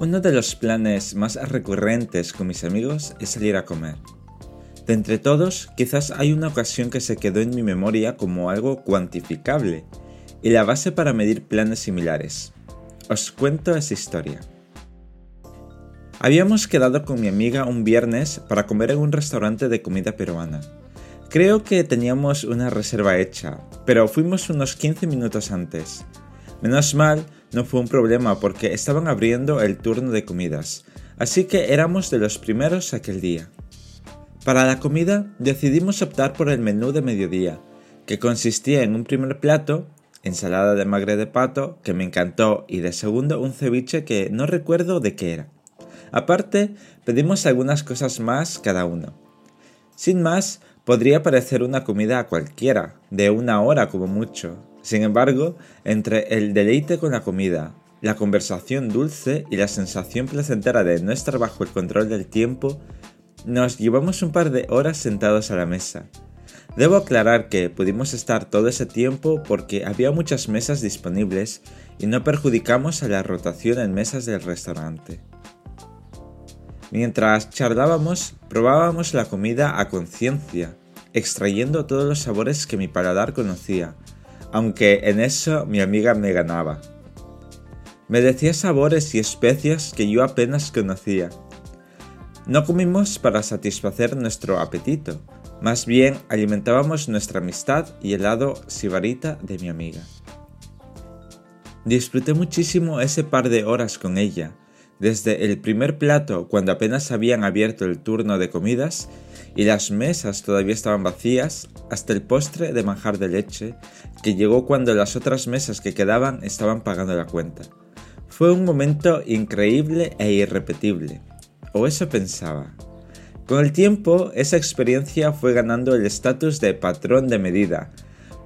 Uno de los planes más recurrentes con mis amigos es salir a comer. De entre todos, quizás hay una ocasión que se quedó en mi memoria como algo cuantificable y la base para medir planes similares. Os cuento esa historia. Habíamos quedado con mi amiga un viernes para comer en un restaurante de comida peruana. Creo que teníamos una reserva hecha, pero fuimos unos 15 minutos antes. Menos mal, no fue un problema porque estaban abriendo el turno de comidas, así que éramos de los primeros aquel día. Para la comida decidimos optar por el menú de mediodía, que consistía en un primer plato, ensalada de magre de pato, que me encantó, y de segundo un ceviche que no recuerdo de qué era. Aparte, pedimos algunas cosas más cada uno. Sin más, podría parecer una comida a cualquiera, de una hora como mucho, sin embargo, entre el deleite con la comida, la conversación dulce y la sensación placentera de no estar bajo el control del tiempo, nos llevamos un par de horas sentados a la mesa. Debo aclarar que pudimos estar todo ese tiempo porque había muchas mesas disponibles y no perjudicamos a la rotación en mesas del restaurante. Mientras charlábamos, probábamos la comida a conciencia, extrayendo todos los sabores que mi paladar conocía, aunque en eso mi amiga me ganaba. Me decía sabores y especias que yo apenas conocía. No comimos para satisfacer nuestro apetito, más bien alimentábamos nuestra amistad y el lado sibarita de mi amiga. Disfruté muchísimo ese par de horas con ella, desde el primer plato cuando apenas habían abierto el turno de comidas y las mesas todavía estaban vacías, hasta el postre de manjar de leche, que llegó cuando las otras mesas que quedaban estaban pagando la cuenta. Fue un momento increíble e irrepetible, o eso pensaba. Con el tiempo, esa experiencia fue ganando el estatus de patrón de medida,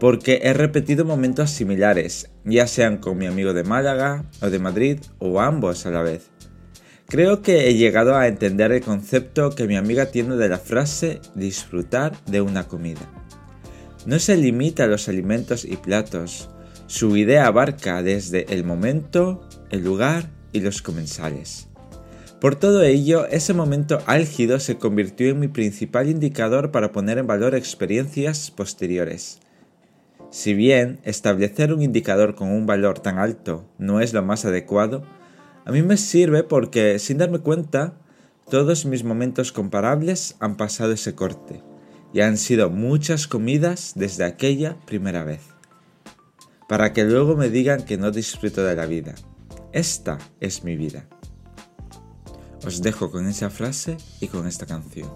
porque he repetido momentos similares, ya sean con mi amigo de Málaga o de Madrid o ambos a la vez. Creo que he llegado a entender el concepto que mi amiga tiene de la frase disfrutar de una comida. No se limita a los alimentos y platos, su idea abarca desde el momento, el lugar y los comensales. Por todo ello, ese momento álgido se convirtió en mi principal indicador para poner en valor experiencias posteriores. Si bien establecer un indicador con un valor tan alto no es lo más adecuado, a mí me sirve porque, sin darme cuenta, todos mis momentos comparables han pasado ese corte y han sido muchas comidas desde aquella primera vez. Para que luego me digan que no disfruto de la vida. Esta es mi vida. Os dejo con esa frase y con esta canción.